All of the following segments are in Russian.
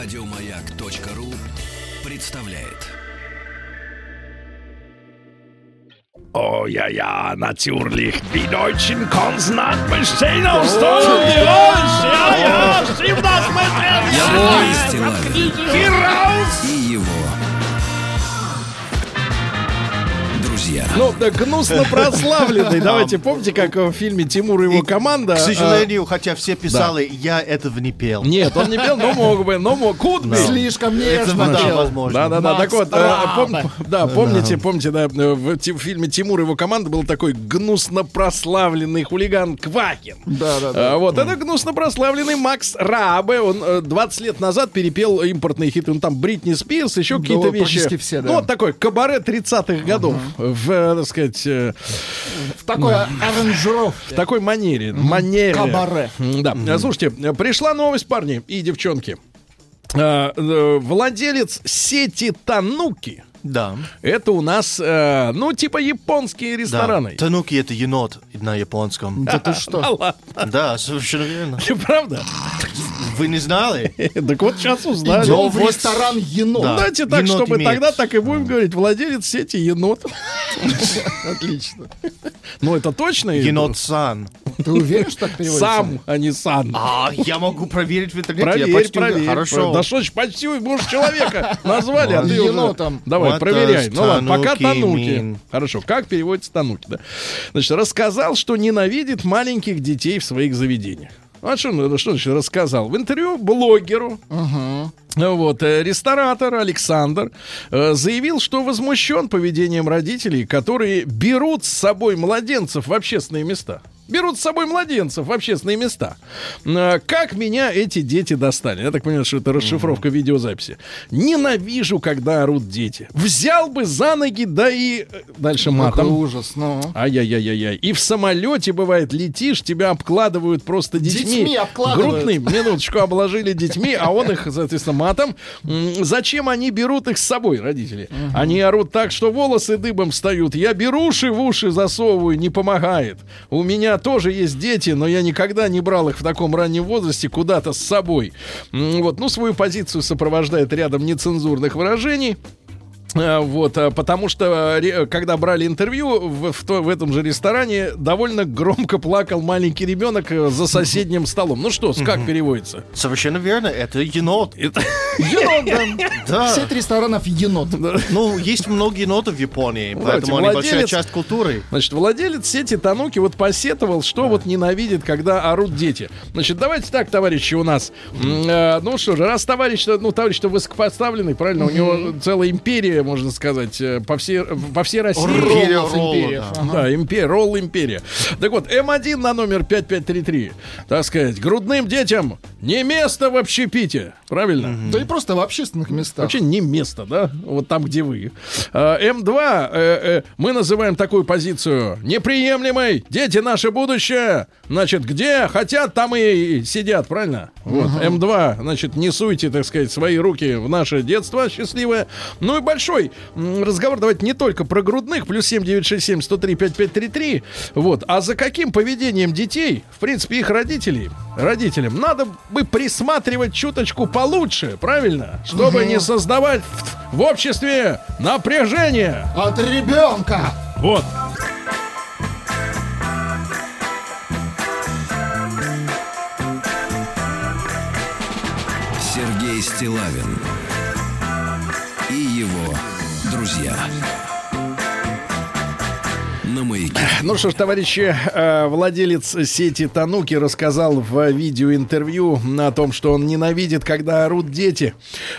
Радиомаяк.ру представляет. Oh ja, ja, natürlich. Die deutschen Konsonanten bestehen aus Tongeräusch. Ja, ja, stimmt das mit Сергей Стилавин Heraus! Ну, да, гнусно прославленный. Давайте, помните, как в фильме Тимур и его команда... К сожалению, хотя все писали, я этого не пел. Нет, он не пел, но мог бы, но мог. Куд бы. Слишком нежно да, пел. возможно. Да, да, да. Так вот, э, да, помните, помните, да, э, в фильме Тимур и его команда был такой гнусно прославленный хулиган Квакин. Да, да, да. Вот, это гнусно прославленный Макс Рабе. Он э, 20 лет назад перепел импортные хиты. Он там Бритни Спирс, еще какие-то вещи. все, да. Ну, вот такой кабаре 30-х годов. В, э, так сказать, э, В такой аранжировке. в такой манере. манере. Кабаре. Да. Слушайте, э, пришла новость, парни и девчонки. Э, Владелец сети Тануки. Да. Это у нас, э, ну, типа японские Да. рестораны. Тануки это енот на японском. Да ты что? Да ладно. Да, совершенно верно. Правда? Вы не знали? Так вот сейчас узнали. Идем в ресторан енот. Да. Давайте так, енот чтобы имеет. тогда так и будем говорить. Владелец сети енот. Отлично. Ну, это точно? Енот-сан. Ты уверен, что так переводится? Сам, а не сан. А, я могу проверить в интернете. Проверь, я почти проверь. Хорошо. Да что ж, почти муж человека назвали, а ты уже... Енотом. Давай, What проверяй. Ну ладно, пока Тануки? Хорошо, как переводится тануки, да? Значит, рассказал, что ненавидит маленьких детей в своих заведениях. А что, ну, что значит рассказал? В интервью блогеру вот, э, ресторатор Александр э, заявил, что возмущен поведением родителей, которые берут с собой младенцев в общественные места. Берут с собой младенцев в общественные места. Э, Как меня эти дети достали? Я так понимаю, что это расшифровка видеозаписи. Ненавижу, когда орут дети. Взял бы за ноги, да и... э, Дальше Какой матом. ужас, ну. Ай-яй-яй-яй. И в самолете, бывает, летишь, тебя обкладывают просто детьми. Детьми обкладывают. Грудным. Минуточку обложили детьми, а он их, соответственно, матом. Зачем они берут их с собой, родители? Они орут так, что волосы дыбом встают. Я беру уши в уши засовываю, не помогает. У меня тоже есть дети, но я никогда не брал их в таком раннем возрасте куда-то с собой. Вот, ну, свою позицию сопровождает рядом нецензурных выражений. А, Вот, а, потому что, ре- когда брали интервью в, в в этом же ресторане, довольно громко плакал маленький ребенок э, за соседним столом. Ну что, как переводится? Совершенно верно, это енот. Это- Енот, да. Да. Сеть ресторанов енот. Ну, есть много енотов в Японии, поэтому они большая владелец- часть культуры. Значит, владелец сети Тануки вот посетовал, что вот ненавидит, когда орут дети. Значит, давайте так, товарищи, у нас. Э, ну что же, раз товарищ, ну, товарищ-то высокопоставленный, правильно, у него целая империя, можно сказать, э, по всей, по всей России. Империя империя. Ага. Да, империя, ролл империя. Так вот, М1 на номер 5533. Так сказать, грудным детям не место в общепите. Правильно? Да и просто в общественных местах. Вообще не место, да? Вот там, где вы. А, М2 э, э, мы называем такую позицию неприемлемой. Дети наше будущее. Значит, где хотят, там и сидят, правильно? Вот. М2, значит, не суйте, так сказать, свои руки в наше детство счастливое. Ну и большой разговор, давайте не только про грудных, плюс 7967 103 5533. Вот. А за каким поведением детей, в принципе, их родителей, родителям, надо бы присматривать чуточку получше, правильно? Чтобы не создавать в, в обществе напряжение. От ребенка. Вот. Сергей Стилавин его друзья. На маяке. Ну что ж, товарищи, э, владелец сети Тануки рассказал в видеоинтервью о том, что он ненавидит, когда орут дети.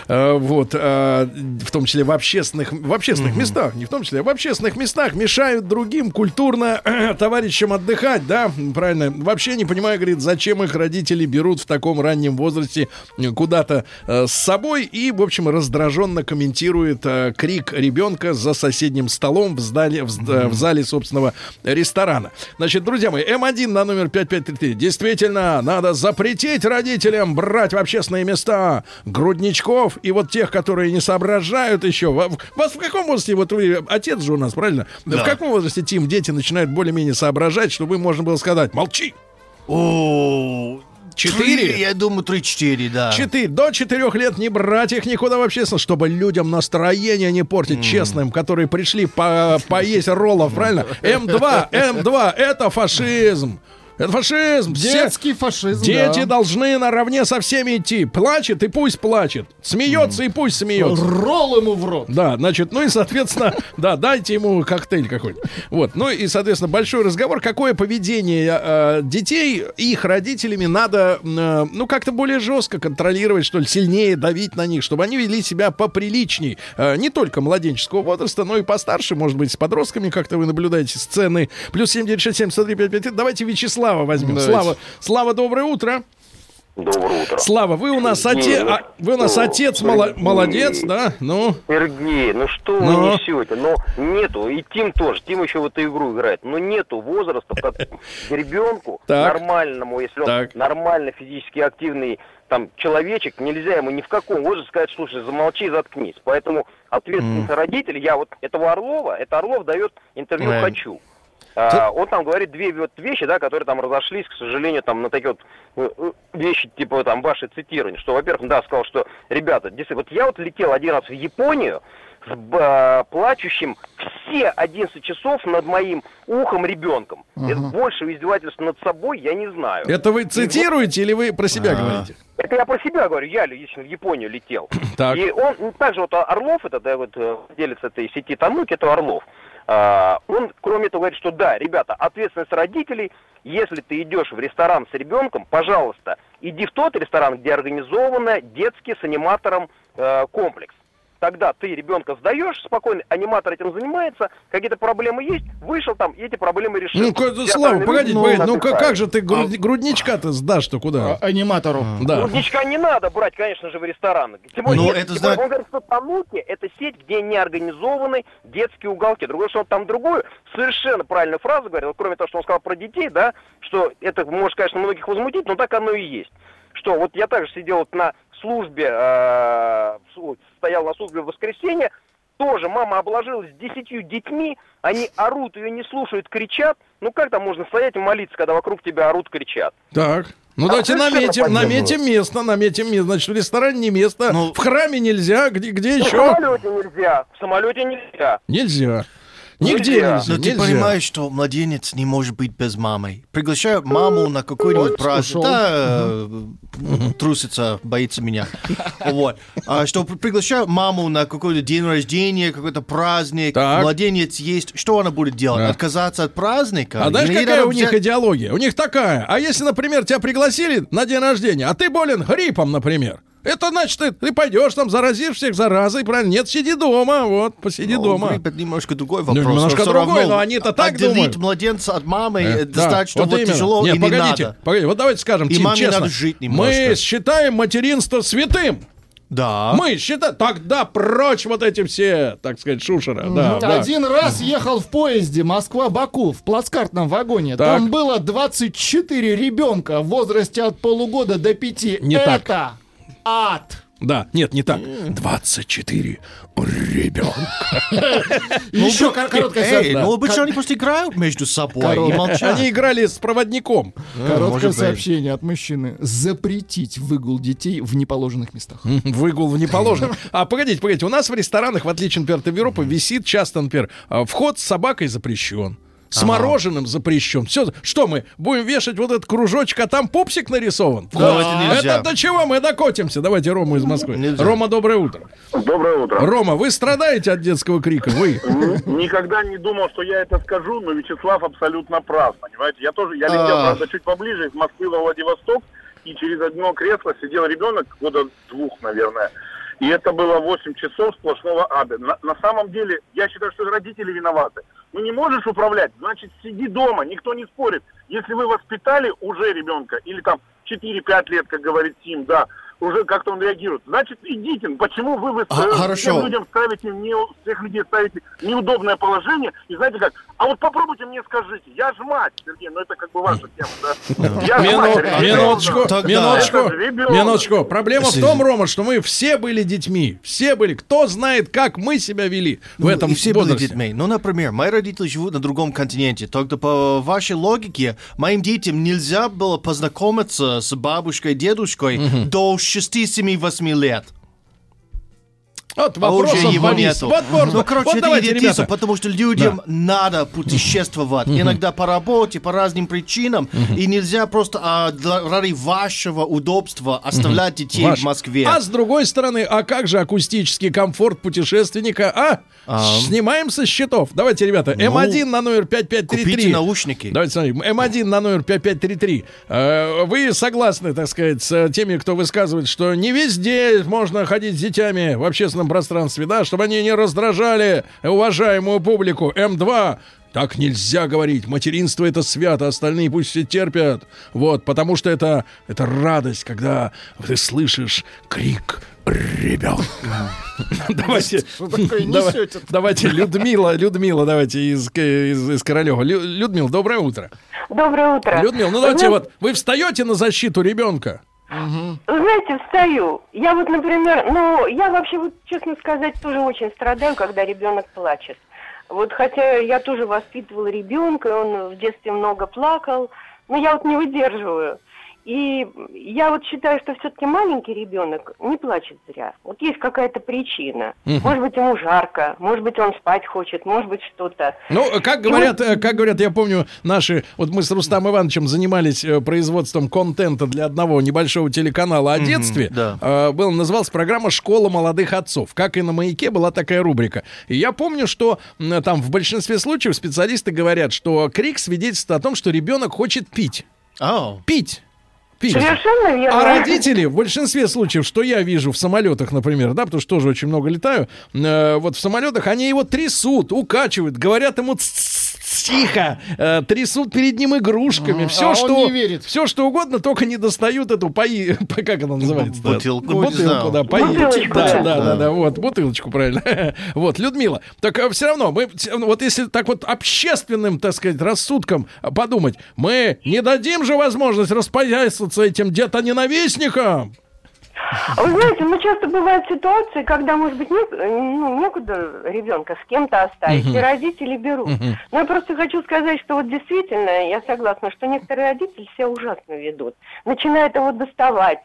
Э, Вот, э, в том числе в общественных, в общественных местах, не в том числе, а в общественных местах мешают другим культурно товарищам отдыхать, да, правильно. Вообще не понимаю, говорит, зачем их родители берут в таком раннем возрасте куда-то с собой и, в общем, раздраженно комментирует крик ребенка за соседним столом в, зале, в, в зале собственного ресторана. Значит, друзья мои, М1 на номер 5533. Действительно, надо запретить родителям брать в общественные места грудничков и вот тех, которые не соображают еще. Вас в каком возрасте, вот вы отец же у нас, правильно? В каком возрасте, Тим, дети начинают более-менее соображать, чтобы им можно было сказать, молчи. О, Четыре? Я думаю, три-четыре, да. Четыре. До четырех лет не брать их никуда вообще, чтобы людям настроение не портить, честным, которые пришли по поесть роллов, правильно? М2, М2, это фашизм. Это фашизм. Все Детский фашизм, дети да. должны наравне со всеми идти. Плачет и пусть плачет. Смеется и пусть смеется. Ролл ему в рот. Да, значит, ну и, соответственно, да, дайте ему коктейль какой-нибудь. Вот, ну и, соответственно, большой разговор, какое поведение э, детей их родителями надо, э, ну, как-то более жестко контролировать, что ли, сильнее давить на них, чтобы они вели себя поприличней. Э, не только младенческого возраста, но и постарше, может быть, с подростками, как-то вы наблюдаете сцены. Плюс 7967 103 55. Вячеслава возьмем. Давайте. Слава, Слава, доброе утро. Доброе утро. Слава, вы у нас отец, ну а, вы у нас что, отец Сергей? молодец, да? Ну, Сергей, ну что Ну? вы несете? Ну, нету, и Тим тоже, Тим еще в эту игру играет, но нету возраста, котором ребенку, Так. нормальному, если он Так. нормально физически активный там человечек, нельзя ему ни в каком возрасте сказать, слушай, замолчи и заткнись. Поэтому ответственность родителей, я вот этого Орлова, это Орлов дает интервью Э. «Хочу». А, он там говорит две вот вещи, да, которые там разошлись, к сожалению, там на такие вот э, э, вещи, типа там ваши цитирования, что, во-первых, да, сказал, что, ребята, действительно, вот я вот летел один раз в Японию с б- плачущим все 11 часов над моим ухом ребенком. Это больше издевательства над собой я не знаю. это вы цитируете или вы про себя говорите? Это я про себя говорю, я лично в Японию летел. Так. И он, ну, также вот Орлов, это да, вот э, владелец этой сети Тануки, это Орлов. А, он, кроме того, говорит, что да, ребята, ответственность родителей, если ты идешь в ресторан с ребенком, пожалуйста, иди в тот ресторан, где организовано детский с аниматором э, комплекс. Тогда ты ребенка сдаешь спокойно, аниматор этим занимается, какие-то проблемы есть, вышел там, и эти проблемы решил. Ну, ка- Слава, погодите, ну отдыхают. как, как же ты груд- грудничка-то сдашь-то А- куда? Аниматору. Да. Грудничка не надо брать, конечно же, в рестораны. Тем более, Ну, это тем знак- Он говорит, что Тануки – это сеть, где не организованы детские уголки. Другое, что он там другую, совершенно правильную фразу говорил, вот кроме того, что он сказал про детей, да, что это может, конечно, многих возмутить, но так оно и есть. Что вот я также сидел вот на службе, э, стоял на службе в воскресенье, тоже мама обложилась десятью детьми, они орут, ее не слушают, кричат. Ну как там можно стоять и молиться, когда вокруг тебя орут, кричат? Так. Ну А давайте наметим, наметим место, наметим место. Значит, в ресторане не место, Ну- в храме нельзя, где, где Ну, В еще? самолете нельзя, в самолете нельзя. Нельзя. Нигде Нельзя. Но ты нельзя. понимаешь, что младенец не может быть без мамы. Приглашаю маму на какой-нибудь праздник. Да, э, трусится, боится меня. Вот. А что при- приглашаю маму на какой-то день рождения, какой-то праздник. Так. Младенец есть. Что она будет делать? Да. Отказаться от праздника? А знаешь, Или какая у них идеология? У них такая. А если, например, тебя пригласили на день рождения, а ты болен гриппом, например, это значит, ты, ты пойдешь там, заразишь всех заразой, правильно? Нет, сиди дома, вот, посиди Ну, дома. это немножко другой Ну, вопрос. немножко всё другой, но они-то так Отделить думают. младенца от мамы Э, э, да, достаточно вот именно. тяжело Нет, и погодите, не надо. погодите, вот давайте скажем, И Тим, маме честно, надо жить немножко. мы считаем материнство святым. Да. Мы считаем, тогда прочь вот эти все, так сказать, шушера. Да, да. Один раз ехал в поезде Москва-Баку в плацкартном вагоне. Так. Там было 24 ребенка в возрасте от полугода до пяти. Не так. Ад. Да, нет, не так. 24 ребенка. Еще кор- короткая Эй, ну обычно они просто играют между собой и молчат. Они играли с проводником. Короткое может быть. сообщение от мужчины. Запретить выгул детей в неположенных местах. Выгул в неположенном. А погодите, погодите, у нас в ресторанах, в отличие, например, от Европы, висит часто, например, вход с собакой запрещен. С мороженым запрещен. Все, что мы будем вешать вот этот кружочек, а там пупсик нарисован? Да, это нельзя. Это до чего мы докотимся? Давайте Рому из Москвы. Нельзя. Рома, доброе утро. Доброе утро. Рома, вы страдаете от детского крика? Вы? Никогда не думал, что я это скажу, но Вячеслав абсолютно прав, понимаете? Я тоже, я летел, А. правда, чуть поближе, из Москвы во Владивосток, и через одно кресло сидел ребенок, года двух, наверное. И это было 8 часов сплошного ада. На, на самом деле, я считаю, что родители виноваты. Ну не можешь управлять, значит сиди дома, никто не спорит. Если вы воспитали уже ребенка, или там 4-5 лет, как говорит Тим, да, уже как-то он реагирует. Значит, идите. Почему вы, вы А, хорошо. людям ставите не, всех людей ставите неудобное положение? И знаете как? А вот попробуйте мне скажите. Я же мать, Сергей, ну это как бы ваша тема, да? Я минуточку, минуточку, минуточку. Проблема в том, Рома, что мы все были детьми. Все были. Кто знает, как мы себя вели в этом Ну, и все были детьми. Ну, например, мои родители живут на другом континенте. Тогда по вашей логике, моим детям нельзя было познакомиться с бабушкой и дедушкой до 6-7-8 лет. Вот А вопрос уже он его нету. Вот, вот, ну, короче, вот это давайте, ребята. потому что людям надо путешествовать. Иногда по работе, по разным причинам. И нельзя просто а, для- ради вашего удобства оставлять детей Ваш. в Москве. А с другой стороны, а как же акустический комфорт путешественника? А? Снимаем со счетов. Давайте, ребята, М1 на номер 5533. Ну, Купите наушники. Давайте смотрим. М1 на номер 5533. Э, Вы согласны, так сказать, с теми, кто высказывает, что не везде можно ходить с детьми в общественном пространстве, да, чтобы они не раздражали уважаемую публику. М2 так нельзя говорить. Материнство это свято, остальные пусть все терпят. Вот, потому что это, это радость, когда ты слышишь крик ребенка. Давайте, давайте, Людмила, Людмила, давайте из, из, из Королева. Лю- Людмила, доброе утро. Доброе утро. Людмила, ну давайте вот, вы встаете на защиту ребенка? Знаете, встаю. Я вот, например, ну, я вообще, вот, честно сказать, тоже очень страдаю, когда ребенок плачет. Вот хотя я тоже воспитывала ребенка, он в детстве много плакал, но я вот не выдерживаю. И я вот считаю, что все-таки маленький ребенок не плачет зря. Вот есть какая-то причина. Может быть, ему жарко, может быть, он спать хочет, может быть, что-то. Ну, как говорят, э, как говорят, я помню, наши, вот мы с Рустам Ивановичем занимались э, производством контента для одного небольшого телеканала о детстве. да. Э, Был, называлась программа «Школа молодых отцов». Как и на «Маяке» была такая рубрика. И я помню, что там в большинстве случаев специалисты говорят, что крик свидетельствует о том, что ребенок хочет пить. Ау. Пить. Пить. Совершенно верно. А родители в большинстве случаев, что я вижу в самолетах, например, да, потому что тоже очень много летаю, э, вот в самолетах они его трясут, укачивают, говорят ему «Тс-тс-тс, тихо, э, трясут перед ним игрушками, все а он что, не верит. все что угодно, только не достают эту пои, как она называется? Бутылку, бутылку, да, пои. Бутылочку, да, да. да, да, да, вот бутылочку правильно. вот, Людмила, так все равно мы, вот если так вот общественным, так сказать, рассудком подумать, мы не дадим же возможность распоясаться этим детоненавистникам. А Вы знаете, ну часто бывают ситуации, когда, может быть, не, ну, некуда ребенка с кем-то оставить, и родители берут. Но я просто хочу сказать, что вот действительно, я согласна, что некоторые родители себя ужасно ведут. Начинают его доставать.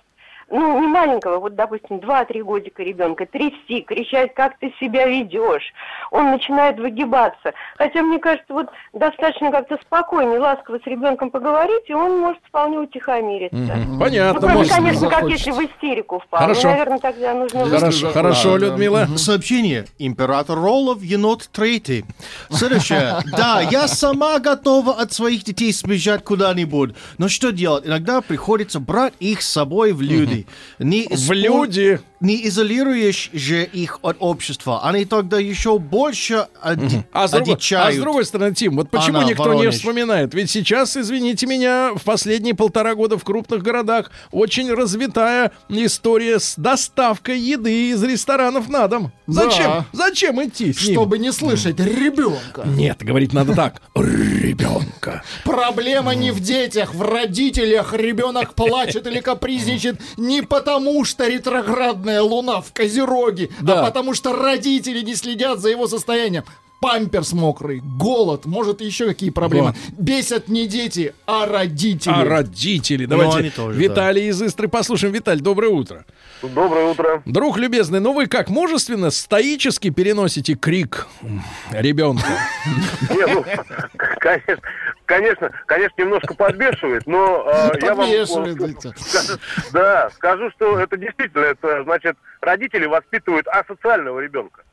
Ну, не маленького, вот, допустим, 2-3 годика ребенка, трясти, кричать, как ты себя ведешь. Он начинает выгибаться. Хотя, мне кажется, вот достаточно как-то спокойно, ласково с ребенком поговорить, и он может вполне утихомириться. Ну, Понятно, кроме, может. конечно, как захочется. если в истерику впал. Хорошо. Ну, наверное, тогда нужно... Хорошо, хорошо, Людмила. Сообщение. Император Роллов, енот третий. Следующее. Да, я сама готова от своих детей сбежать куда-нибудь. Но что делать? Иногда приходится брать их с собой в люди. Не В люди. Не изолируешь же их от общества. Они тогда еще больше оди- А с, другой, а с другой стороны, Тим, вот почему Она, никто не Воронеж. вспоминает? Ведь сейчас, извините меня, в последние полтора года в крупных городах очень развитая история с доставкой еды из ресторанов на дом. Зачем? Да. Зачем идти с ним? Чтобы не слышать ребенка. Нет, говорить надо так. Ребенка. Проблема не в детях, в родителях. Ребенок плачет или капризничает не потому, что ретроградная луна в Козероге, Да. а потому что родители не следят за его состоянием. Памперс мокрый, голод, может еще какие проблемы. Бесят не дети, а родители. А родители. Ну, Давайте они тоже, Виталий из Истры послушаем. Виталь, доброе утро. Доброе утро. Друг любезный, ну вы как мужественно, стоически переносите крик ребенка? Не, ну, конечно, конечно, конечно, немножко подбешивает, но э, я вам скажу- да, скажу, что это действительно, это значит, родители воспитывают асоциального ребенка.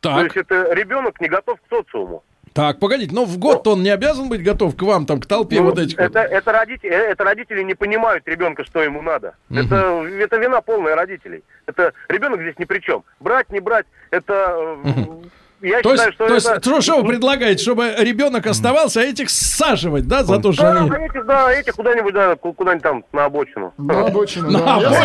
То Так, есть это ребенок не готов к социуму. так, погодите, но в год он не обязан быть готов к вам, там, к толпе Ну, вот этих это, это, родители, э, это родители не понимают ребенка, что ему надо. Это, это вина полная родителей. Это ребенок здесь ни при чем. Брать, не брать, это э, я То есть, считаю, что то есть, это... что, что вы предлагаете, чтобы ребенок оставался, а этих саживать, да, за то, что Да, они... эти, да, эти куда-нибудь, да, ку- куда-нибудь там на обочину. На обочину, На да. На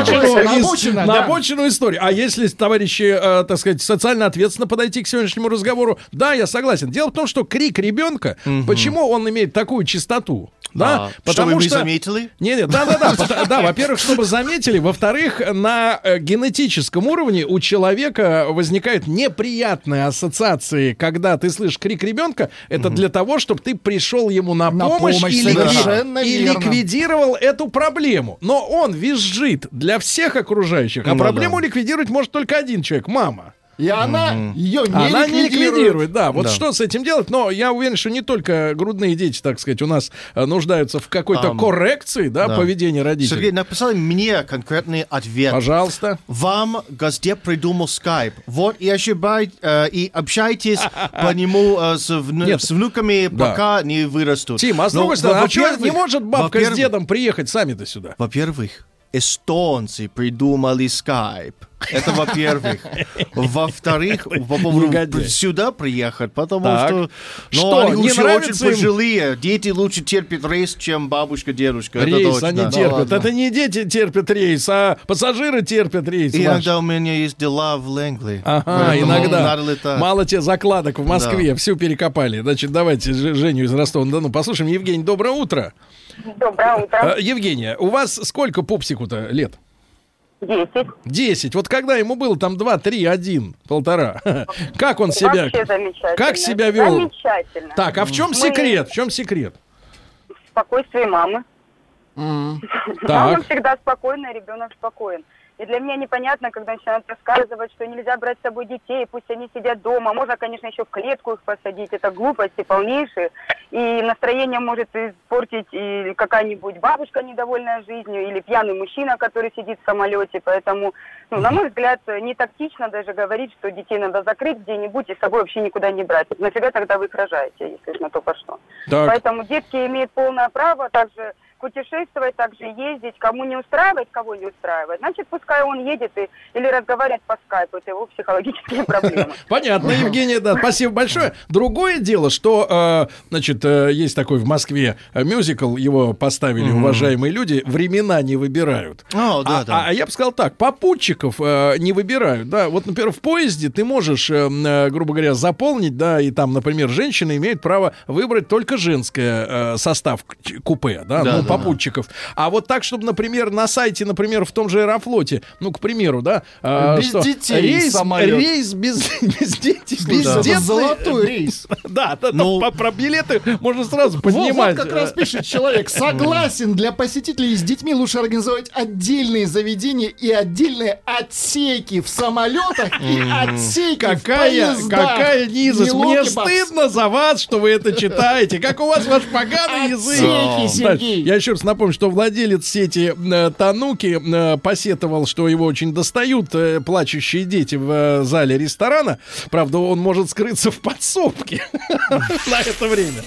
обочину, на да. обочину историю. А если, товарищи, э, так сказать, социально ответственно подойти к сегодняшнему разговору, да, я согласен. Дело в том, что крик ребенка, почему он имеет такую частоту? Да, А, чтобы мы заметили? Не, не, да, да, да, пото- да. Во-первых, чтобы заметили, во-вторых, на э, генетическом уровне у человека возникают неприятные ассоциации, когда ты слышишь крик ребенка. Это для того, чтобы ты пришел ему на, На помощь, помощь, и, ликви- и ликвидировал эту проблему. Но он визжит для всех окружающих, а Ну проблему да. ликвидировать может только один человек мама. И она ее не Она не ликвидирует. ликвидирует, да. Вот Да. что с этим делать? Но я уверен, что не только грудные дети, так сказать, у нас э, нуждаются в какой-то Ам, коррекции, да, да. поведения родителей. Сергей, написали мне конкретный ответ. Пожалуйста. Вам Газдеп придумал скайп. Вот и ошибай, э, и общайтесь по нему э, с, вну- Нет. с внуками, Да. пока не вырастут. Тим, а с другой стороны, а не может бабка с дедом приехать сами-то сюда? Во-первых, эстонцы придумали скайп. Это во-первых. Во-вторых, по поводу сюда приехать, потому Так. что... Ну, Что, они не уже нравится очень им? пожилые. Дети лучше терпят рейс, чем бабушка, дедушка. Это Рейс точно. они Да терпят. ладно. Это не дети терпят рейс, а пассажиры терпят рейс. И иногда у меня есть дела в Лэнгли. Ага, иногда. Мало тебе закладок в Москве, Да. всю перекопали. Значит, давайте Женю из Ростова-на-Дону послушаем. Евгений, доброе утро. Доброе утро. Э, Евгения, у вас сколько пупсику-то лет? Десять. Десять. Вот когда ему было там два, три, один, полтора. Как он себя... Вообще замечательно. Как себя вел? Замечательно. Так, а в чем Мы- секрет? В чем секрет? Спокойствие мамы. Так. Мама всегда спокойная, ребенок спокоен. И для меня непонятно, когда начинают рассказывать, что нельзя брать с собой детей, пусть они сидят дома. Можно, конечно, еще в клетку их посадить. Это глупости полнейшие. И настроение может испортить и какая-нибудь бабушка, недовольная жизнью, или пьяный мужчина, который сидит в самолете. Поэтому, ну, на мой взгляд, не тактично даже говорить, что детей надо закрыть где-нибудь и с собой вообще никуда не брать. Нафига тогда вы их рожаете, если на то пошло? Так. Поэтому детки имеют полное право также путешествовать, также ездить. Кому не устраивает, кого не устраивает, значит, пускай он едет и, или разговаривает по скайпу. Это его психологические проблемы. Понятно, Евгения, да, спасибо большое. Другое дело, что, э, значит, э, есть такой в Москве мюзикл, его поставили уважаемые люди, времена не выбирают. А, а- а я бы сказал так, попутчиков э, не выбирают, да. Вот, например, в поезде ты можешь, грубо говоря, заполнить, да, и там, например, женщина имеет право выбрать только женское состав купе, да, Да, ну, да, попутчиков. А вот так, чтобы, например, на сайте, например, в том же Аэрофлоте, ну, к примеру, да, э, Без что детей рейс, самолет. рейс без, без детей, Без детей. золотой рейс. Да, да, Ну- там по- про билеты можно сразу поднимать. вот как раз пишет человек. Согласен, для посетителей с детьми лучше организовать отдельные заведения и отдельные отсеки в самолетах и отсеки в Какая, поездах. какая низость. Не Мне стыдно за вас, что вы это читаете. Как у вас ваш поганый язык. Отсеки. Я еще раз напомню, что владелец сети э, Тануки э, посетовал, что его очень достают э, плачущие дети в э, зале ресторана. Правда, он может скрыться в подсобке на это время.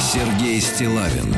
Сергей Стилавин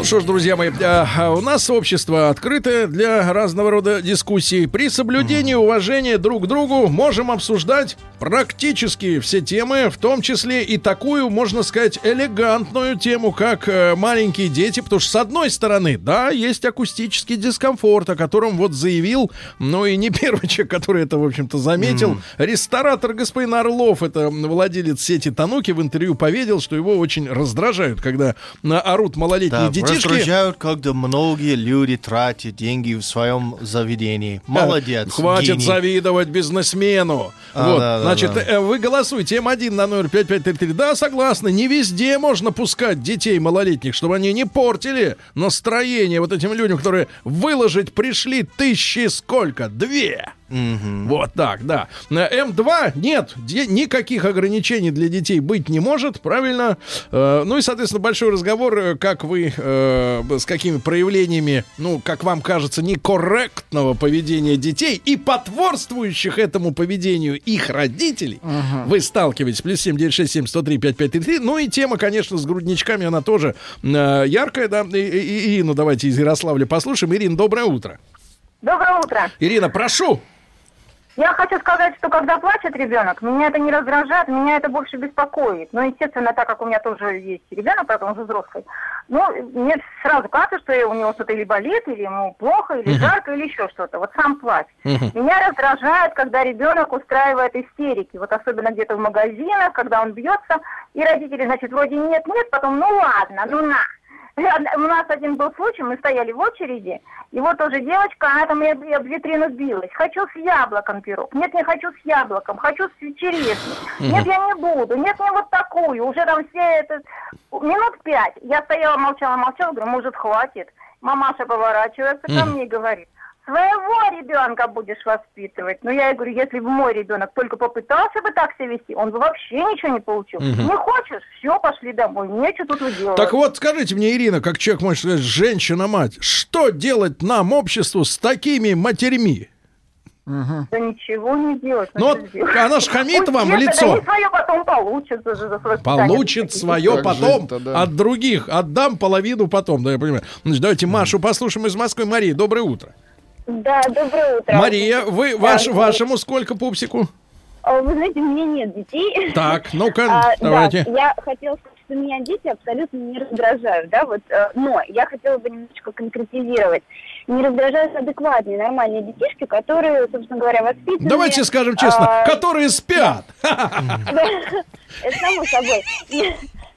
Ну что ж, друзья мои, а, а у нас общество открытое для разного рода дискуссий. При соблюдении уважения друг к другу можем обсуждать практически все темы, в том числе и такую, можно сказать, элегантную тему, как э, маленькие дети. Потому что, с одной стороны, да, есть акустический дискомфорт, о котором вот заявил, ну и не первый человек, который это, в общем-то, заметил. Ресторатор господин Орлов, это владелец сети Тануки, в интервью поведал, что его очень раздражают, когда на орут малолетние Да, детишки. раздражают, когда многие люди тратят деньги в своем заведении. Молодец. Э, Хватит гений. завидовать бизнесмену. А, вот, да, значит, да. э, вы голосуйте М1 на номер 5533. Да, согласны, не везде можно пускать детей малолетних, чтобы они не портили настроение вот этим людям, которые выложить пришли тысячи сколько? Две. Вот так, да. На М2 нет, де- никаких ограничений для детей быть не может, правильно? Э, ну и, соответственно, большой разговор, э, как вы, э, с какими проявлениями, ну, как вам кажется, некорректного поведения детей и потворствующих этому поведению их родителей, вы сталкиваетесь. Плюс 7967 103 5533. Ну и тема, конечно, с грудничками, она тоже э, яркая, да. И- и- Ирину давайте из Ярославля послушаем. Ирина, доброе утро. Доброе утро. Ирина, прошу. Я хочу сказать, что когда плачет ребенок, меня это не раздражает, меня это больше беспокоит. Но, естественно, так как у меня тоже есть ребенок, правда, он уже взрослый, ну, мне сразу кажется, что у него что-то или болит, или ему плохо, или жарко, или еще что-то. Вот сам плач. Меня раздражает, когда ребенок устраивает истерики. Вот особенно где-то в магазинах, когда он бьется, и родители, значит, вроде нет-нет, потом, ну ладно, ну на. У нас один был случай, мы стояли в очереди, и вот тоже девочка, она там и об, витрину билась. Хочу с яблоком пирог. Нет, не хочу с яблоком, хочу с черешней. Нет, я не буду. Нет, мне вот такую. Уже там все это... Минут пять. Я стояла, молчала, молчала, говорю, может, хватит. Мамаша поворачивается ко мне и говорит, своего ребенка будешь воспитывать. Ну, я ей говорю, если бы мой ребенок только попытался бы так себя вести, он бы вообще ничего не получил. Не хочешь? Все, пошли домой. Нечего тут выделывать. Так вот, скажите мне, Ирина, как человек, может сказать, женщина-мать, что делать нам, обществу, с такими матерьми? Да ничего не делать. Ну, вот сделать? она ж хамит Пусть вам в лицо. Они свое потом получат за, за свое. Получит свое Как потом да. от других. Отдам половину потом, да, я понимаю. Значит, давайте Машу послушаем из Москвы. Мария, доброе утро. Да, доброе утро. Мария, вы, ваш, вашему сколько пупсику? А, Вы знаете, у меня нет детей. Так, ну-ка, А, давайте. Да, я хотела сказать, что меня дети абсолютно не раздражают, да, вот, э, но я хотела бы немножечко конкретизировать. Не раздражают адекватные, нормальные детишки, которые, собственно говоря, воспитаны. Давайте скажем честно, а, которые спят. Да, это само собой.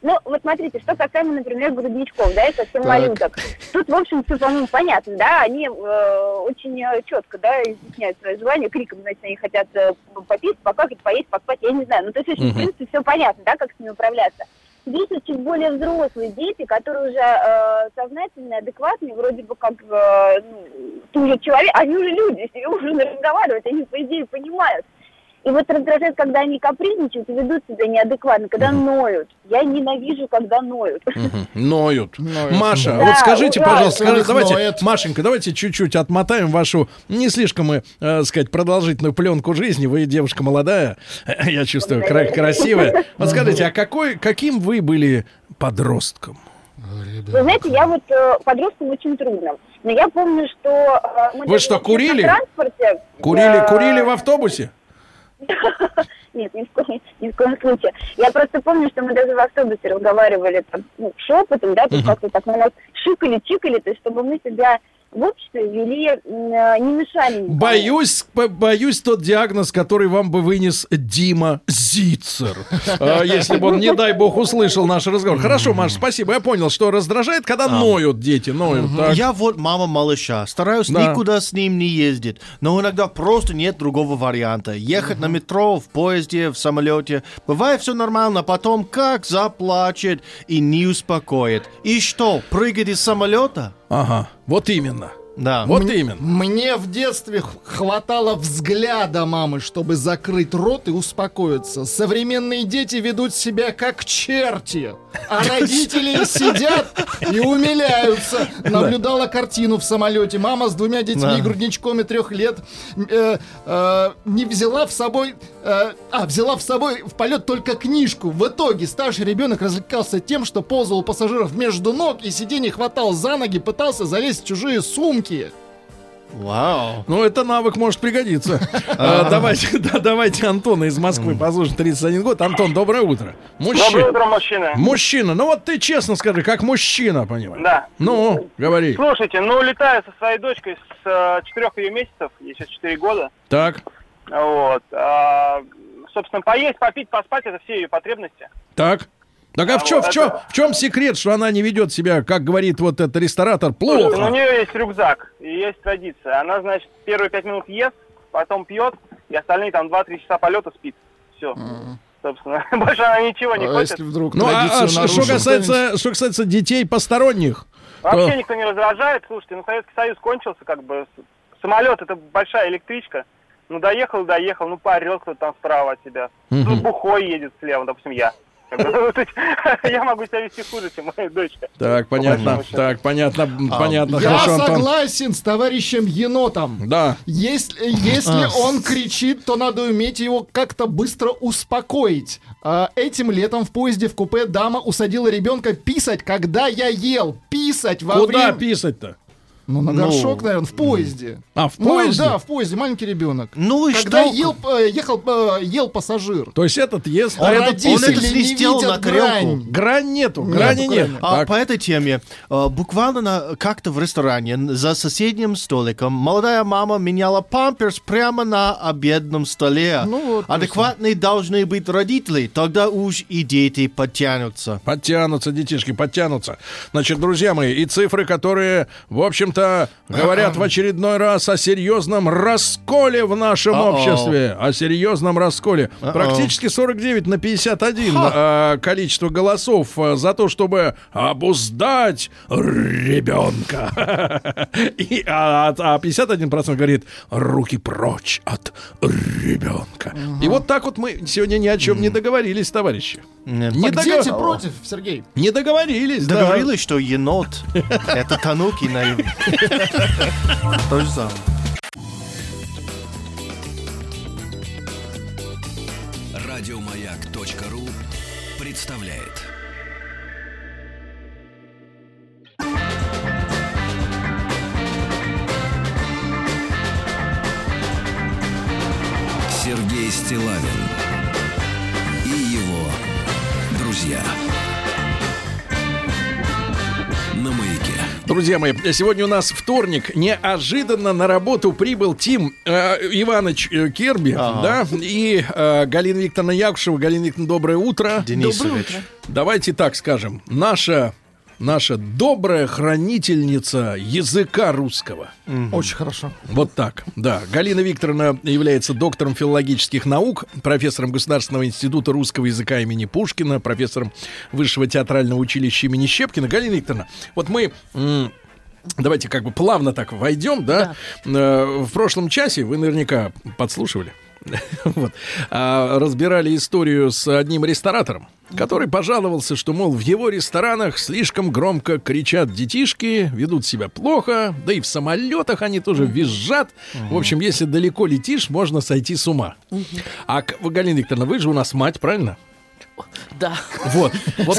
Ну, вот смотрите, что касаемо, например, грудничков, да, и совсем малюток. Тут, в общем, все, по-моему, понятно, да, они э, очень э, четко, да, изъясняют свое желание, криком, значит, они хотят э, попить, покакать, поесть, поспать, я не знаю. Ну, то есть, очень, в принципе, все понятно, да, как с ними управляться. Здесь вот чуть более взрослые дети, которые уже э, сознательные, адекватные, вроде бы как э, ну, ты уже человек, они уже люди, с ними можно разговаривать, они, по идее, понимают. И вот раздражает, когда они капризничают и ведут себя неадекватно, когда ноют. Я ненавижу, когда ноют. Ноют. Ноют. Маша, Да, вот скажите, ужасно. пожалуйста, скажите, давайте, ноет. Машенька, давайте чуть-чуть отмотаем вашу не слишком, э, сказать, продолжительную пленку жизни. Вы девушка молодая, я чувствую, кра- красивая. Вот скажите, а какой, каким вы были подростком? Вы знаете, я вот э, подросткам очень трудно. Но я помню, что... э, мы Вы что, курили? транспорте... Курили, курили в автобусе? Нет, ни в, коем, ни в коем случае. Я просто помню, что мы даже в автобусе разговаривали там, ну, шепотом, да, тут как-то так на нас шикали, чикали, то есть чтобы мы себя в обществе вели, э, не мешали никому. Боюсь, бо- боюсь тот диагноз, который вам бы вынес Дима Зицер, А, если бы он, не дай бог, услышал наш разговор. Хорошо, Маш, спасибо. Я понял, что раздражает, когда ноют дети, ноют. Я вот мама малыша, стараюсь Да. никуда с ним не ездить, но иногда просто нет другого варианта. Ехать на метро, в поезде, в самолете. Бывает все нормально, а потом как заплачет и не успокоит. И что, прыгать из самолета? Ага, вот именно. Да. Вот Мне- именно. Мне в детстве хватало взгляда мамы, чтобы закрыть рот и успокоиться. Современные дети ведут себя как черти, а родители сидят и умиляются. Наблюдала картину в самолете. Мама с двумя детьми, Да. грудничком и трех лет, э, э, не взяла в собой, э, а взяла в собой в полет только книжку. В итоге старший ребенок развлекался тем, что ползал у пассажиров между ног и сиденье хватал за ноги, пытался залезть в чужие сумки. Вау. Ну, это навык может пригодиться. А, Давайте, да, давайте Антона из Москвы послушаем, 31 год. Антон, доброе утро. Доброе Мужчина. утро, мужчина. Мужчина, ну вот ты честно скажи, как мужчина, понимаешь? Да. Ну, говори. Слушайте, ну летаю со своей дочкой с четырех ее месяцев, ей сейчас 4 года. Так, Вот. а, собственно, поесть, попить, поспать это все ее потребности. так. Так а в чем, в, чем, в чем секрет, что она не ведет себя, как говорит вот этот ресторатор, Слушайте, ну, у плохо? нее есть рюкзак и есть традиция. Она, значит, первые пять минут ест, потом пьет, и остальные там 2-3 часа полета спит. Все. Собственно, больше она ничего не А хочет. если вдруг Ну, а, а что, нарушил касается, что касается детей посторонних, Вообще то- никто не раздражает. Слушайте, ну Советский Союз кончился, как бы. Самолет это большая электричка. Ну, доехал, доехал, ну, поорел кто-то там справа от тебя. Мгм. Тут бухой едет слева, допустим, я. Есть, Я могу себя вести хуже, чем моя дочка. Так, понятно. Так, понятно, А, понятно. Я согласен с товарищем енотом. Да. Если, если он кричит, то надо уметь его как-то быстро успокоить. А, этим летом в поезде в купе дама усадила ребенка писать, когда я ел. Писать во Куда время... писать-то? Ну, на Ну, горшок, наверное, в поезде. А, в Ну, поезде? да, в поезде, маленький ребенок. Ну и Когда что? ел, э, ехал, э, ел пассажир. То есть этот ест, А а этот он это свистел на грань. Грань нету, Нету грани нет. А Так. по этой теме, э, буквально на- как-то в ресторане за соседним столиком молодая мама меняла памперс прямо на обедном столе. Ну вот, Адекватные должны быть родители, тогда уж и дети подтянутся. Подтянутся, детишки, подтянутся. Значит, друзья мои, и цифры, которые, в общем-то, говорят в очередной раз о серьезном расколе в нашем Uh-oh. обществе. О серьезном расколе. Uh-oh. Практически 49 на 51 а, количество голосов а, за то, чтобы обуздать ребенка. И, а, а 51% говорит руки прочь от ребенка. И вот так вот мы сегодня ни о чем не договорились, товарищи. Не, Так догов- дети против, Сергей. не договорились, да. Договорились, что енот — это тануки на... То же самое. Радиомаяк.ру представляет. Сергей Стилавин и его друзья. Друзья мои, сегодня у нас вторник. Неожиданно на работу прибыл Тим э, Иванович э, Керби, да, и э, Галина Викторовна Якушева. Галина Викторовна, доброе утро. Денисович. Давайте так скажем. Наша, наша добрая хранительница языка русского. Очень хорошо. Вот так, да. Галина Викторовна является доктором филологических наук, профессором Государственного института русского языка имени Пушкина, профессором Высшего театрального училища имени Щепкина. Галина Викторовна, вот мы... м, Давайте как бы плавно так войдем, да? Э, В прошлом часе вы наверняка подслушивали. Вот. А, разбирали историю с одним ресторатором, который пожаловался, что, мол, в его ресторанах слишком громко кричат детишки, ведут себя плохо, да и в самолетах они тоже визжат. В общем, если далеко летишь, можно сойти с ума. А, Галина Викторовна, вы же у нас мать, правильно? Да. Вот, вот,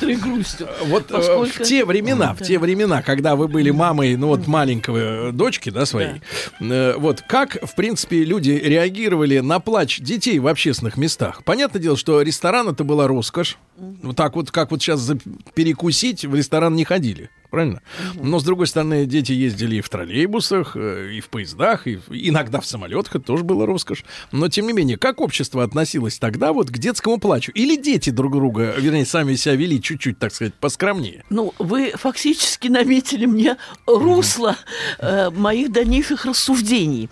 грустью. вот э, Поскольку- в те времена, в те времена, когда вы были мамой, ну вот маленького э, дочки, да, своей, э, вот как, в принципе, люди реагировали на плач детей в общественных местах? Понятное дело, что ресторан это была роскошь. Вот так вот, как вот сейчас перекусить в ресторан не ходили. Правильно? Но, с другой стороны, дети ездили и в троллейбусах, э, и в поездах, и иногда в самолетах, это тоже была роскошь. Но, тем не менее, как общество относилось тогда вот к детскому плачу? Или дети друг друга, вернее, сами себя вели чуть-чуть, так сказать, поскромнее? Ну, вы фактически наметили мне русло э, моих дальнейших рассуждений.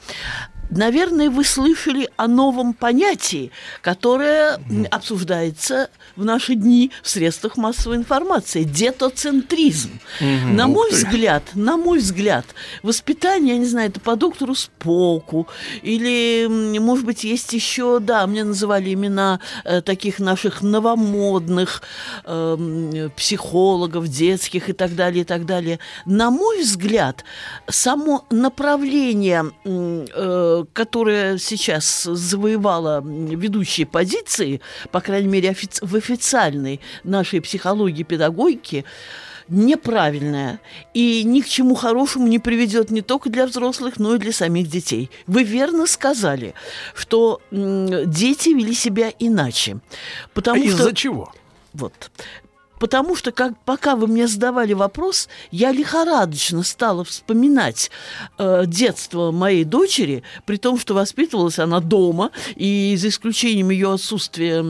Наверное, вы слышали о новом понятии, которое м, обсуждается в наши дни в средствах массовой информации. Детоцентризм. На мой взгляд, на мой взгляд, воспитание, я не знаю, это по доктору Споку, или, может быть, есть еще, да, мне называли имена э, таких наших новомодных эм, психологов детских и так далее, и так далее. На мой взгляд, само направление, э, которое сейчас завоевало м, ведущие позиции, по крайней мере, офици- в официальной нашей психологии, педагогике, неправильная и ни к чему хорошему не приведет не только для взрослых, но и для самих детей. Вы верно сказали, что дети вели себя иначе. Потому а что... из-за чего? Вот. Потому что, как, пока вы мне задавали вопрос, я лихорадочно стала вспоминать э, детство моей дочери, при том, что воспитывалась она дома, и за исключением ее отсутствия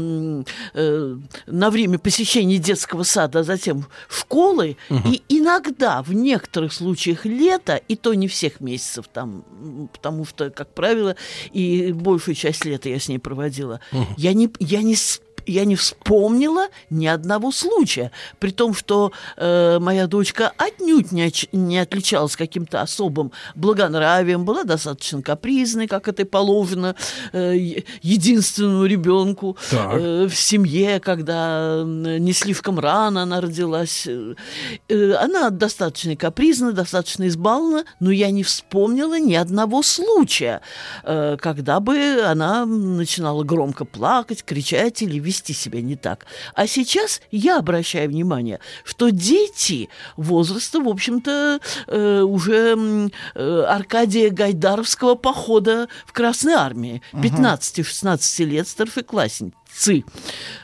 э, на время посещения детского сада, а затем школы, и иногда, в некоторых случаях лета, и то не всех месяцев там, потому что, как правило, и большую часть лета я с ней проводила, я не, я не с- я не вспомнила ни одного случая, при том, что э, моя дочка отнюдь не, оч- не отличалась каким-то особым благонравием, была достаточно капризной, как это и положено э, единственному ребенку Так. э, в семье, когда не слишком рано она родилась. Э, э, Она достаточно капризна, достаточно избалована, но я не вспомнила ни одного случая, э, когда бы она начинала громко плакать, кричать или вести себя не так. А сейчас я обращаю внимание, что дети возраста, в общем-то, э, уже э, Аркадия Гайдаровского похода в Красной Армии, 15-16 лет старшеклассницы.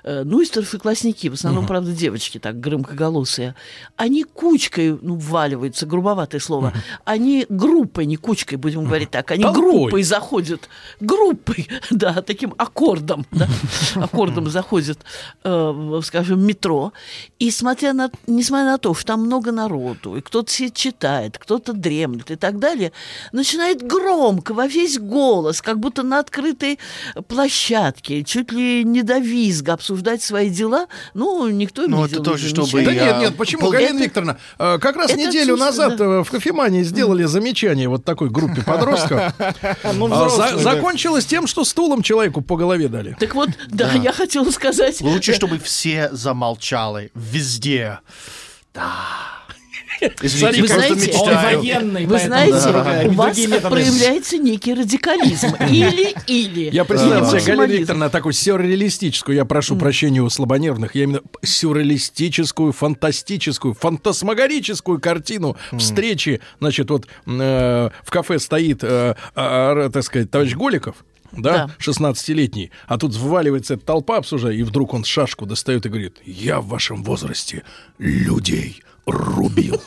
Э, Ну и старшеклассники, в основном, правда, девочки так громкоголосые, они кучкой, ну, вваливаются, грубоватое слово, они группой, не кучкой, будем говорить так, они Толпой. группой заходят, группой, да, таким аккордом, да, аккордом заходят, э, скажем, метро, и смотря на, несмотря на то, что там много народу, и кто-то сидит читает, кто-то дремлет и так далее, начинает громко, во весь голос, как будто на открытой площадке, чуть ли не до визга обсуждать свои дела, ну, никто им Ну, не это делает тоже, чтобы Да я- нет, нет, почему, Пол- Галина Это- Викторовна? э, Как раз это неделю назад да. э, в кофемании сделали замечание вот такой группе подростков. Ну, А, взрослые, да. Закончилось тем, что стулом человеку по голове дали. Так вот, да, я хотела сказать... Лучше, чтобы все замолчали везде. Да. Извините, Вы знаете, Он военный, Вы знаете, да, у вас проявляется некий радикализм. Или-или. Я представил себе, Галина. Викторовна, такую сюрреалистическую, я прошу прощения у слабонервных, я именно сюрреалистическую, фантастическую, фантасмагорическую картину встречи, значит, вот э, в кафе стоит, э, а, так сказать, товарищ Голиков, да, Да. 16-летний, а тут вваливается эта толпа обсуждая, и вдруг он шашку достает и говорит, я в вашем возрасте людей рубил.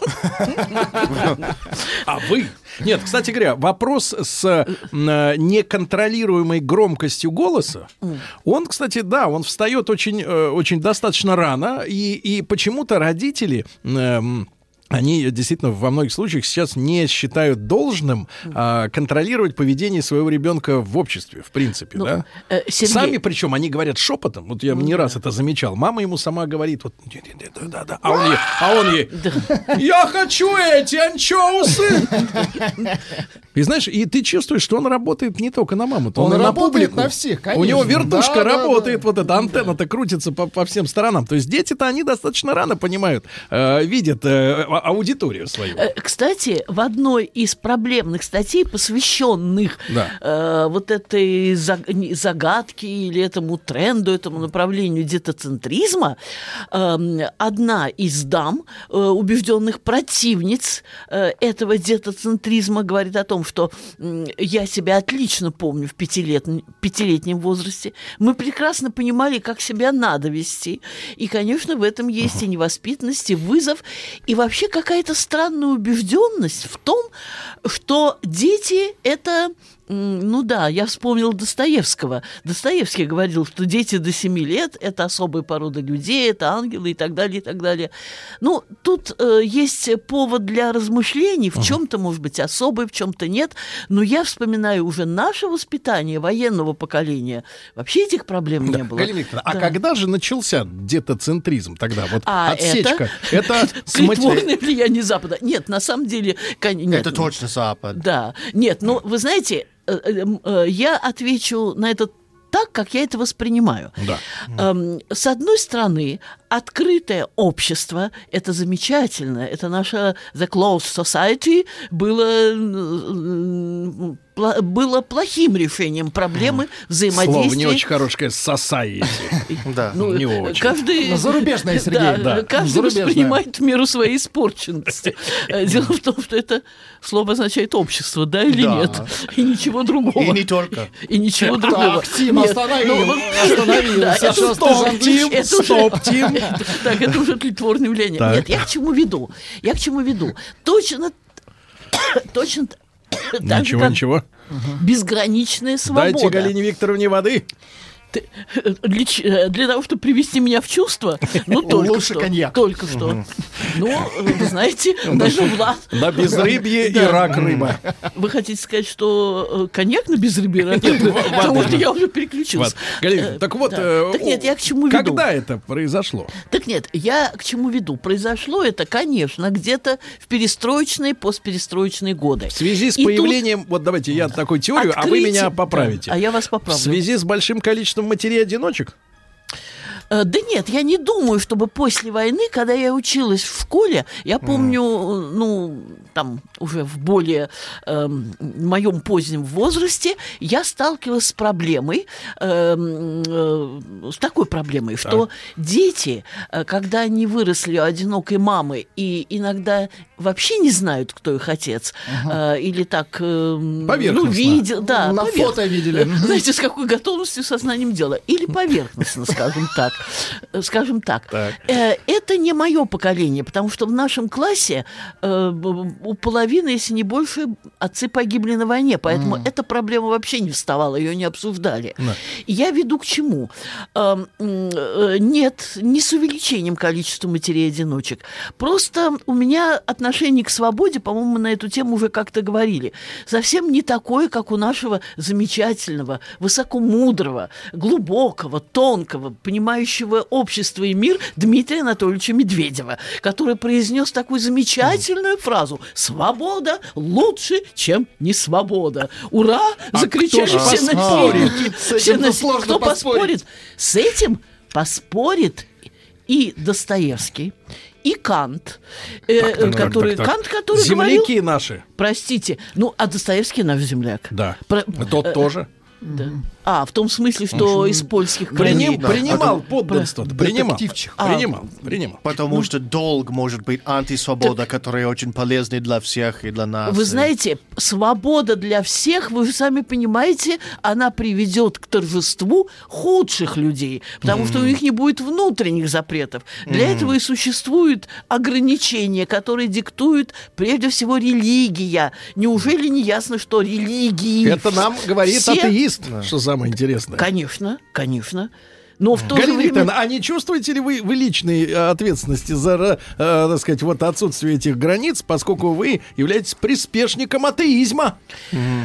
А вы? Нет, кстати говоря, вопрос с э, неконтролируемой громкостью голоса, он, кстати, да, он встает очень, э, очень достаточно рано, и, и почему-то родители... они действительно во многих случаях сейчас не считают должным а, контролировать поведение своего ребенка в обществе, в принципе, Ну, да? э, Сергей- Сами, причем, они говорят шепотом. Вот я не раз это замечал. Мама ему сама говорит, вот, да, да, да, а он ей, а он ей, я хочу эти анчоусы. И знаешь, и ты чувствуешь, что он работает не только на маму, то Он он, на работает публику. на всех, У него конечно. вертушка Да, да, работает, да. вот эта антенна-то крутится по, по всем сторонам. То есть дети-то они достаточно рано понимают, э, видят э, аудиторию свою. Э, Кстати, в одной из проблемных статей, посвященных Да. э, вот этой загадке или этому тренду, этому направлению детоцентризма, эм, одна из дам, э, убежденных противниц э, этого детоцентризма, говорит о том, что м, я себя отлично помню в пятилетнем, пятилетнем возрасте. Мы прекрасно понимали, как себя надо вести. И, конечно, в этом есть и невоспитанность, и вызов, и вообще какая-то странная убежденность в том, что дети это ну да, я вспомнил Достоевского. Достоевский говорил, что дети до 7 лет – это особая порода людей, это ангелы и так далее, и так далее. Ну, тут э, есть повод для размышлений, в чем-то, может быть, особый, в чем-то нет. Но я вспоминаю уже наше воспитание военного поколения. Вообще этих проблем не было. Галина Викторовна, а Да. когда же начался детоцентризм тогда? Вот А отсечка. Это, мати- Притворное влияние Запада. Нет, на самом деле... нет. Это точно Запад. Да. Нет, ну, вы знаете, я отвечу на этот так, как я это воспринимаю. Да. Эм, С одной стороны, открытое общество – это замечательно. Это наша The Closed Society было, м, пла- было плохим решением проблемы Слово взаимодействия. не очень хорошее society. Да. Ну, Не э, очень. Каждый, Ну, зарубежное, Сергей, да, да. каждый Зарубежное. воспринимает в меру своей испорченности. Э, Дело в том, что это слово означает общество, да или Да. нет, и ничего другого. И не только. И ничего другого. Так, Тим, Нет, остановил, ну, остановил. да, Сейчас это ты стоп. Тим, Стоп, Тим. Так, это уже тлетворное явление. Нет, я к чему веду? Я к чему веду? Точно, точно так же, Ничего, как ничего. безграничная свобода. Дайте Галине Викторовне воды. Ты- для, ч- э, для того, чтобы привести меня в чувство, ну, только Лучше что. коньяк. Только что. Ну, э, вы знаете, даже Влад... На безрыбье и рак рыба. Вы хотите сказать, что э, коньяк на безрыбье ракет? Потому что я уже переключился. Э, так вот, э, Так нет, я к чему веду? Когда это произошло? Так нет, я к чему веду? Произошло это, конечно, где-то в перестроечные, постперестроечные годы. В связи с И появлением, вот давайте я такую теорию, а вы меня поправите. а я вас В поправлю. связи с большим количеством матерей-одиночек? Э, Да нет, я не думаю, чтобы после войны, когда я училась в школе, я помню, э, ну, там, уже в более эм, моем позднем возрасте, я сталкивалась с проблемой, эм, э, с такой проблемой, что дети, э, когда они выросли у одинокой мамы и иногда вообще не знают, кто их отец, э, или так, эм, ну, видел, да, На поверх- фото видели. знаете, с какой готовностью, сознанием дела. Или поверхностно, скажем так. Э, Скажем так. Так. Э, Это не мое поколение, потому что в нашем классе э, у половины, если не больше, отцы погибли на войне. Поэтому эта проблема вообще не вставала, ее не обсуждали. И я веду к чему? Эм, Нет, не с увеличением количества матерей-одиночек. Просто у меня отношение к свободе, по-моему, мы на эту тему уже как-то говорили, совсем не такое, как у нашего замечательного, высокомудрого, глубокого, тонкого, понимающего общество и мир Дмитрия Анатольевича Медведева, который произнес такую замечательную фразу «Свобода лучше, чем не свобода». Ура! Закричали кто ж все насильники. Все нас- Кто поспорит? С этим поспорит и Достоевский, и Кант, э, Так, который, так, так. Кант, который говорил, Земляки наши. простите, ну, а Достоевский наш земляк. Да. Про- Тот э, тоже. да. А, в том смысле, что из польских Приним- корней. принимал подданство. Принимал. А. Принимал. Принимал. Потому что долг может быть антисвобода, который очень полезный для всех и для нас. Вы знаете, свобода для всех, вы же сами понимаете, она приведет к торжеству худших людей, потому что у них не будет внутренних запретов. Для этого и существуют ограничения, которые диктуют прежде всего религия. Неужели не ясно, что религии... Это нам говорит все- атеист, что самое интересное. Конечно, конечно. Но в то же Галина время... Викторовна, а не чувствуете ли вы, вы личной э, ответственности за, э, так сказать, вот отсутствие этих границ, поскольку вы являетесь приспешником атеизма?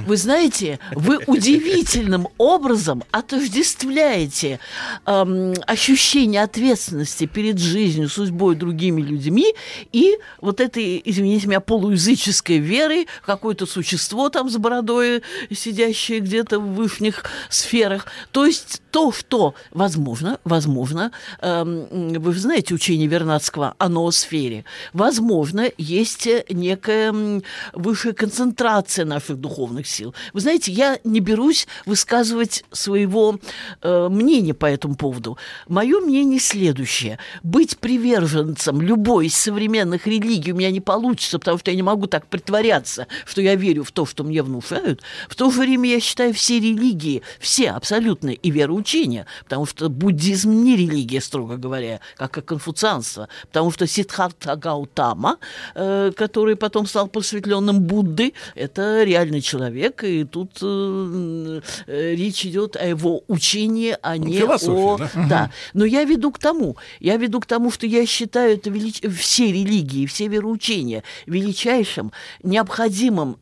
Вы знаете, вы удивительным образом отождествляете эм, ощущение ответственности перед жизнью, судьбой другими людьми и вот этой, извините меня, полуязыческой верой в какое-то существо там с бородой, сидящее где-то в вышних сферах. То есть то, что, возможно, возможно, эм, вы знаете учение Вернадского о ноосфере, возможно, есть э, некая высшая концентрация наших духовных сил. Вы знаете, я не берусь высказывать своего э, мнения по этому поводу. Мое мнение следующее. Быть приверженцем любой из современных религий у меня не получится, потому что я не могу так притворяться, что я верю в то, что мне внушают. В то же время я считаю все религии, все абсолютно и вероучения, потому что буддизм не религия, строго говоря, как и конфуцианство, потому что Сиддхартха Гаутама, э, который потом стал просветленным Буддой, это реальный человек, и тут э, э, речь идет о его учении, а не Философия, о... да? Да. Но я веду к тому, я веду к тому, что я считаю это велич... все религии, все вероучения величайшим, необходимым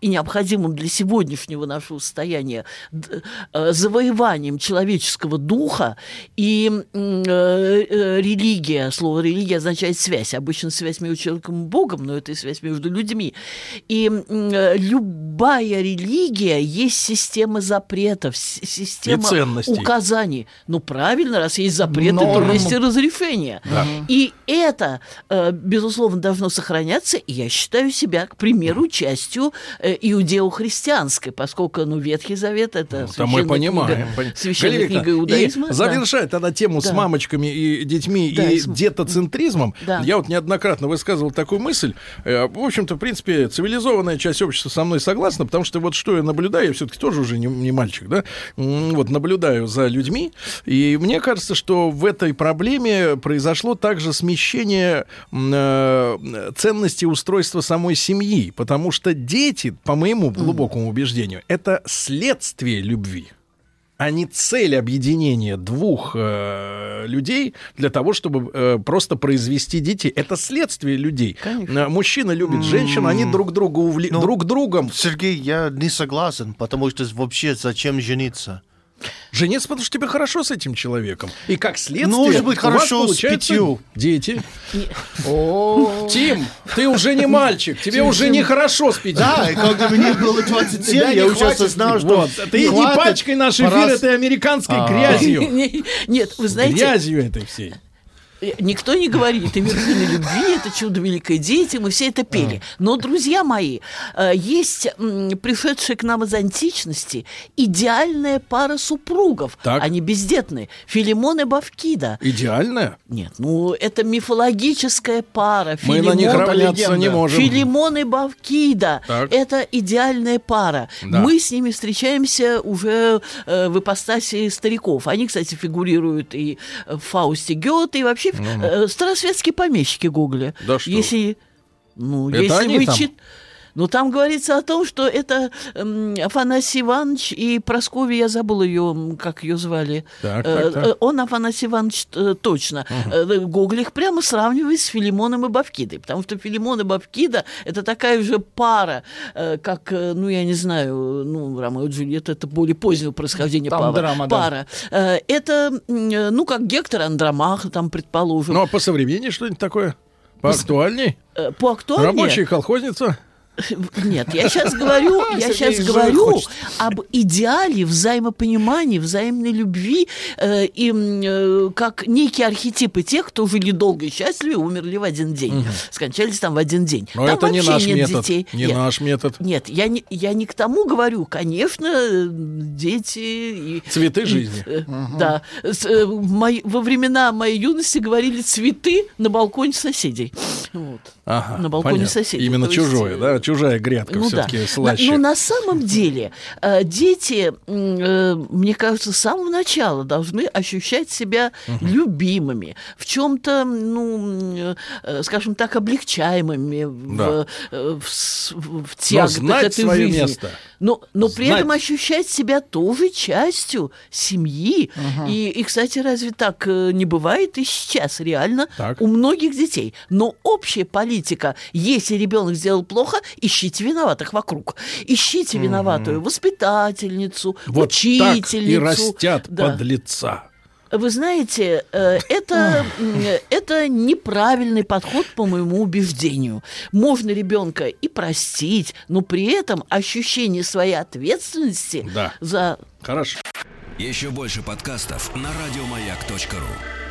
и необходимым для сегодняшнего нашего состояния э, завоеванием человеческого духа и э, э, религия, слово религия означает связь, обычно связь между человеком и Богом, но это и связь между людьми. И э, любая религия есть система запретов, система указаний. Ну, правильно, раз есть запреты, то Норм. есть и разрешения. И это, э, безусловно, должно сохраняться, и я считаю себя, к примеру, частью э, иудео-христианской, поскольку, ну, Ветхий Завет — это мы священная понимаем. книга, священная Галина книга иудаизма. И да. завершая тогда тему с Да. мамочками и детьми Да, и с- детоцентризмом, Да. я вот неоднократно высказывал такую мысль. Э, В общем-то, в принципе, цивилизованная часть общества со мной согласна, потому что вот что я наблюдаю, я все-таки тоже уже не, не мальчик, да, вот наблюдаю за людьми, и мне кажется, что в этой проблеме произошло также смещение э, ценности устройства самой семьи, потому что дети, по моему глубокому убеждению, это следствие любви. а не цель объединения двух э, людей для того, чтобы э, просто произвести детей. Это следствие людей. Э, Мужчина любит женщину, они друг друга увле... Ну, друг другом. Сергей, я не согласен, потому что вообще зачем жениться? Жениться, потому что тебе хорошо с этим человеком. И как следствие, Ну, Может быть, хорошо с пятью. Дети. Тим, ты уже не мальчик, тебе уже нехорошо с пятью. Да, и когда мне было 27, Тебя я не уже осознал, что ты не пачкай наш эфир этой американской А. грязью. Нет, вы знаете, Грязью этой всей. Никто не говорит, и вершины любви, это чудо великое дети, мы все это пели. Но, друзья мои, э, есть м, пришедшая к нам из античности идеальная пара супругов. Так. Они бездетные. Филимон и Бавкида. Идеальная? Нет, ну это мифологическая пара. Мы на них Филимон- равняться не можем. Филимон и Бавкида. Так. Это идеальная пара. Да. Мы с ними встречаемся уже э, в ипостаси стариков. Они, кстати, фигурируют и в Фаусте Гёте, и вообще э, старосветские помещики Гоголя. Да что Если, ну, Это если они вы там? Ну, там говорится о том, что это эм, Афанасий Иванович и Прасковья, я забыл ее, как ее звали. Так, Э, так, так. э, Он, Афанасий Иванович, э, точно. Э, Гоголь их прямо сравнивает с Филимоном и Бавкидой, потому что Филимон и Бавкида – это такая же пара, как, ну, я не знаю, ну, Ромео и Джульетта – это более позднего происхождения Там пара. драма, да. пара. Э, Это, ну, как Гектор Андромах, там, предположим. Ну, а по современнее что-нибудь такое? Поактуальней? По актуальнее- Рабочая колхозница? Нет, я сейчас говорю, я сейчас говорю хочет. об идеале взаимопонимания, взаимной любви э, и э, как некие архетипы тех, кто жили долго и счастливо и умерли в один день, скончались там в один день. Но там это не наш нет метод. детей. Не Нет. наш метод. Нет, я не, я не к тому говорю. Конечно, дети... И, Цветы и, жизни. э, Да. С, э, мои- во времена моей юности говорили цветы на балконе соседей. Вот. Ага, на балконе понятно. соседей. Именно То есть, чужое, да? Чужая грядка ну да. все-таки На- слаще. Но на самом деле э, дети, э, мне кажется, с самого начала должны ощущать себя любимыми, в чем-то, ну, э, скажем так, облегчаемыми Да. в, в, в- тяготах этой жизни. место. Но, но при Знать. этом ощущать себя тоже частью семьи. И, и, кстати, разве так э, не бывает и сейчас реально Так. у многих детей? Но общая политика, если ребенок сделал плохо, ищите виноватых вокруг. Ищите виноватую воспитательницу, Вот так учительницу. и растят Да. подлеца. Вы знаете, э, это, это неправильный подход, по моему убеждению. Можно ребенка и простить, но при этом ощущение своей ответственности Да. за Хорошо. Еще больше подкастов на радиомаяк.ру.